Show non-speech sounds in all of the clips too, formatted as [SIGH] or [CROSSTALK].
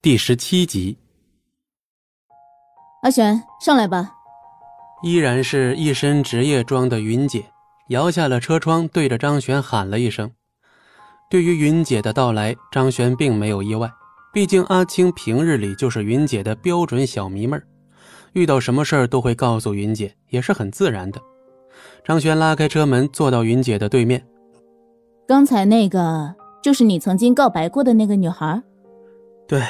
第十七集，阿璇，上来吧。依然是一身职业装的云姐，摇下了车窗，对着张璇喊了一声。对于云姐的到来，张璇并没有意外，毕竟阿青平日里就是云姐的标准小迷妹儿，遇到什么事儿都会告诉云姐，也是很自然的。张璇拉开车门，坐到云姐的对面。刚才那个就是你曾经告白过的那个女孩？对。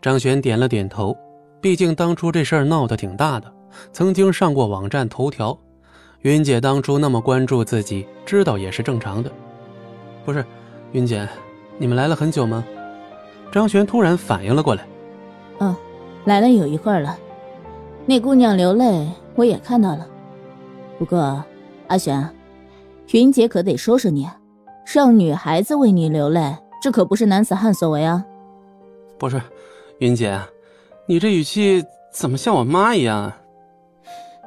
张璇点了点头，毕竟当初这事儿闹得挺大的，曾经上过网站头条。云姐当初那么关注自己，知道也是正常的。不是，云姐，你们来了很久吗？张璇突然反应了过来。嗯，来了有一会儿了。那姑娘流泪，我也看到了。不过，阿璇，云姐可得收拾你，让女孩子为你流泪，这可不是男子汉所为啊。不是。云姐，你这语气怎么像我妈一样啊？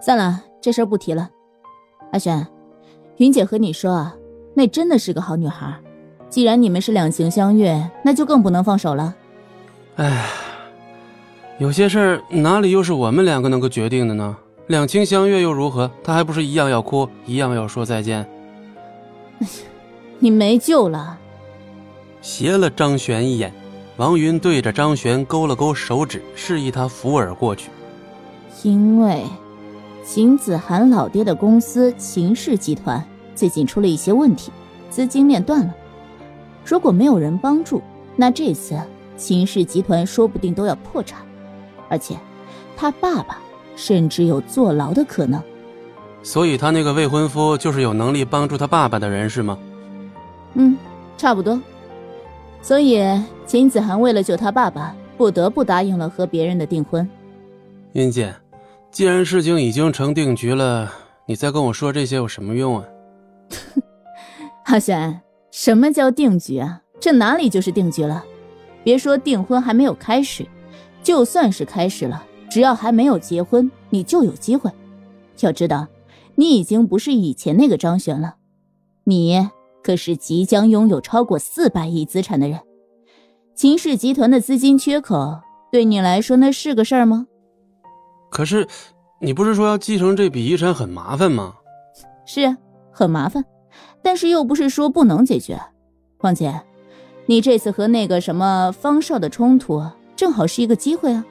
算了，这事儿不提了。阿璇，云姐和你说啊，那真的是个好女孩。既然你们是两情相悦，那就更不能放手了。哎，有些事儿哪里又是我们两个能够决定的呢？两情相悦又如何？她还不是一样要哭，一样要说再见。你没救了。斜了张璇一眼。王云对着张璇勾了勾手指，示意他扶耳过去。因为秦子涵老爹的公司秦氏集团最近出了一些问题，资金链断了。如果没有人帮助，那这次秦氏集团说不定都要破产，而且他爸爸甚至有坐牢的可能。所以，他那个未婚夫就是有能力帮助他爸爸的人，是吗？嗯，差不多。所以，秦子涵为了救他爸爸，不得不答应了和别人的订婚。云姐，既然事情已经成定局了，你再跟我说这些有什么用啊？[LAUGHS] 阿璇，什么叫定局啊？这哪里就是定局了？别说订婚还没有开始，就算是开始了，只要还没有结婚，你就有机会。要知道，你已经不是以前那个张璇了，你。可是即将拥有超过四百亿资产的人，秦氏集团的资金缺口对你来说那是个事儿吗？可是，你不是说要继承这笔遗产很麻烦吗？是啊，很麻烦，但是又不是说不能解决。况且，你这次和那个什么方少的冲突，正好是一个机会啊。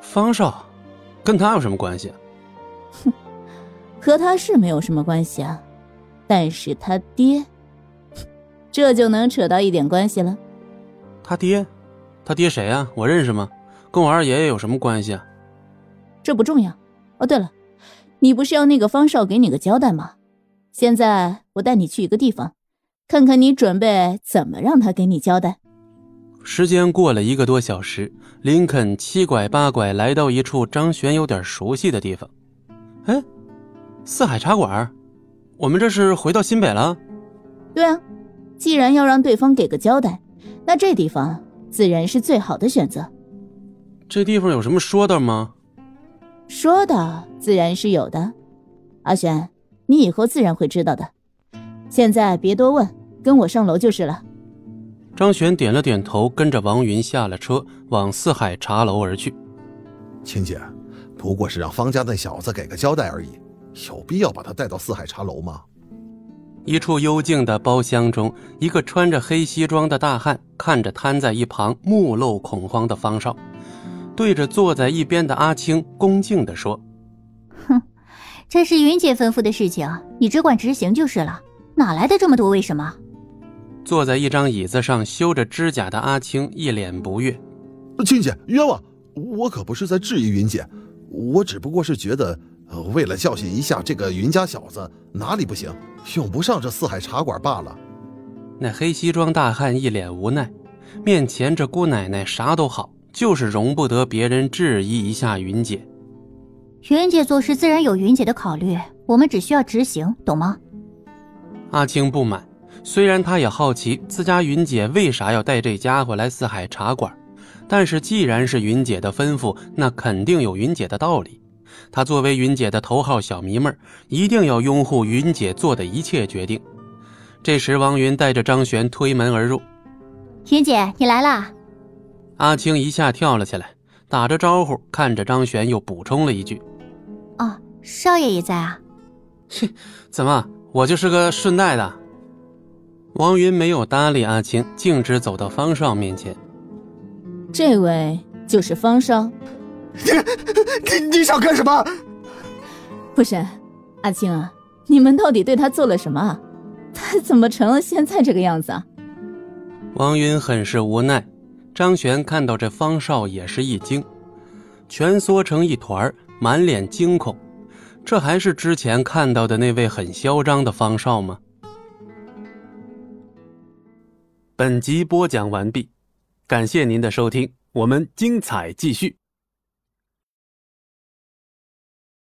方少，跟他有什么关系？哼，和他是没有什么关系啊，但是他爹。这就能扯到一点关系了。他爹，他爹谁啊？我认识吗？跟我二爷爷有什么关系啊？这不重要。哦，对了，你不是要那个方少给你个交代吗？现在我带你去一个地方，看看你准备怎么让他给你交代。时间过了一个多小时，林肯七拐八拐来到一处张璇有点熟悉的地方。哎，四海茶馆，我们这是回到新北了？对啊。既然要让对方给个交代，那这地方自然是最好的选择。这地方有什么说道吗？说道自然是有的。阿玄，你以后自然会知道的。现在别多问，跟我上楼就是了。张璇点了点头，跟着王云下了车，往四海茶楼而去。青姐，不过是让方家那小子给个交代而已，有必要把他带到四海茶楼吗？一处幽静的包厢中，一个穿着黑西装的大汉看着瘫在一旁、目露恐慌的方少，对着坐在一边的阿青恭敬地说：“哼，这是云姐吩咐的事情，你只管执行就是了，哪来的这么多为什么？”坐在一张椅子上修着指甲的阿青一脸不悦：“青姐冤枉，我可不是在质疑云姐，我只不过是觉得……”为了教训一下这个云家小子，哪里不行，用不上这四海茶馆罢了。那黑西装大汉一脸无奈，面前这姑奶奶啥都好，就是容不得别人质疑一下云姐。云姐做事自然有云姐的考虑，我们只需要执行，懂吗？阿青不满，虽然他也好奇自家云姐为啥要带这家伙来四海茶馆，但是既然是云姐的吩咐，那肯定有云姐的道理。他作为云姐的头号小迷妹一定要拥护云姐做的一切决定。这时，王云带着张璇推门而入。云姐，你来啦！阿青一下跳了起来，打着招呼，看着张璇，又补充了一句：“哦，少爷也在啊。”“切，怎么，我就是个顺带的。”王云没有搭理阿青，径直走到方少面前。这位就是方少。你你 [LAUGHS] 你想干什么？不是，阿青啊，你们到底对他做了什么？他怎么成了现在这个样子啊？王云很是无奈。张璇看到这方少也是一惊，蜷缩成一团，满脸惊恐。这还是之前看到的那位很嚣张的方少吗？本集播讲完毕，感谢您的收听，我们精彩继续。